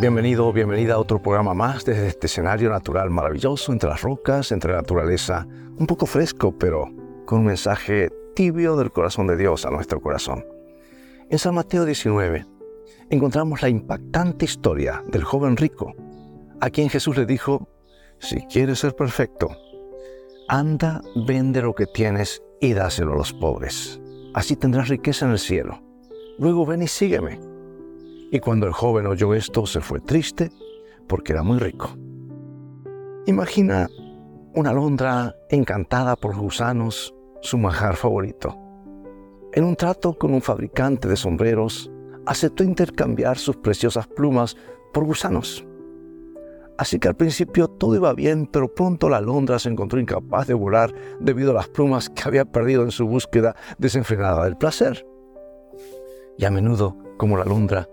Bienvenido, bienvenida a otro programa más desde este escenario natural maravilloso entre las rocas, entre la naturaleza, un poco fresco, pero con un mensaje tibio del corazón de Dios a nuestro corazón. En San Mateo 19 encontramos la impactante historia del joven rico, a quien Jesús le dijo, si quieres ser perfecto, anda, vende lo que tienes y dáselo a los pobres. Así tendrás riqueza en el cielo. Luego ven y sígueme. Y cuando el joven oyó esto, se fue triste porque era muy rico. Imagina una alondra encantada por gusanos, su manjar favorito. En un trato con un fabricante de sombreros, aceptó intercambiar sus preciosas plumas por gusanos. Así que al principio todo iba bien, pero pronto la alondra se encontró incapaz de volar debido a las plumas que había perdido en su búsqueda desenfrenada del placer. Y a menudo, como la alondra,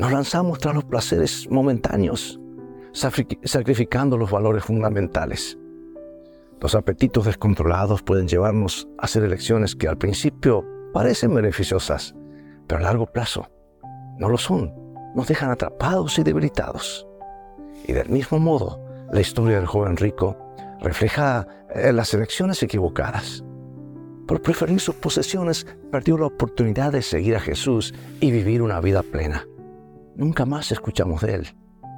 nos lanzamos tras los placeres momentáneos, sacrificando los valores fundamentales. Los apetitos descontrolados pueden llevarnos a hacer elecciones que al principio parecen beneficiosas, pero a largo plazo no lo son. Nos dejan atrapados y debilitados. Y del mismo modo, la historia del joven rico refleja eh, las elecciones equivocadas. Por preferir sus posesiones, perdió la oportunidad de seguir a Jesús y vivir una vida plena. Nunca más escuchamos de él.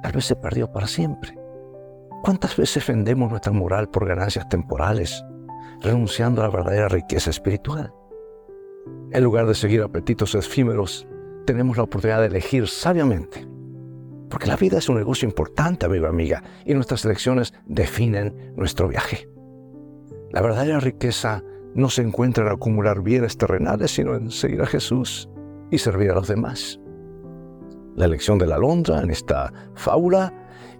Tal vez se perdió para siempre. ¿Cuántas veces vendemos nuestra moral por ganancias temporales, renunciando a la verdadera riqueza espiritual? En lugar de seguir apetitos efímeros, tenemos la oportunidad de elegir sabiamente. Porque la vida es un negocio importante, amigo amiga, y nuestras elecciones definen nuestro viaje. La verdadera riqueza no se encuentra en acumular bienes terrenales, sino en seguir a Jesús y servir a los demás. La elección de la alondra en esta fábula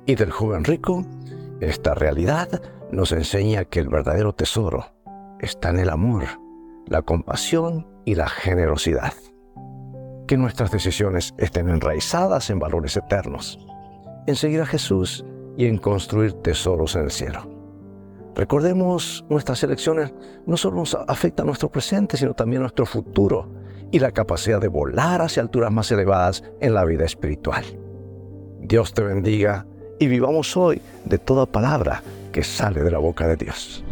y del joven rico en esta realidad nos enseña que el verdadero tesoro está en el amor, la compasión y la generosidad que nuestras decisiones estén enraizadas en valores eternos, en seguir a Jesús y en construir tesoros en el cielo. Recordemos, nuestras elecciones no solo nos afectan nuestro presente, sino también nuestro futuro y la capacidad de volar hacia alturas más elevadas en la vida espiritual. Dios te bendiga y vivamos hoy de toda palabra que sale de la boca de Dios.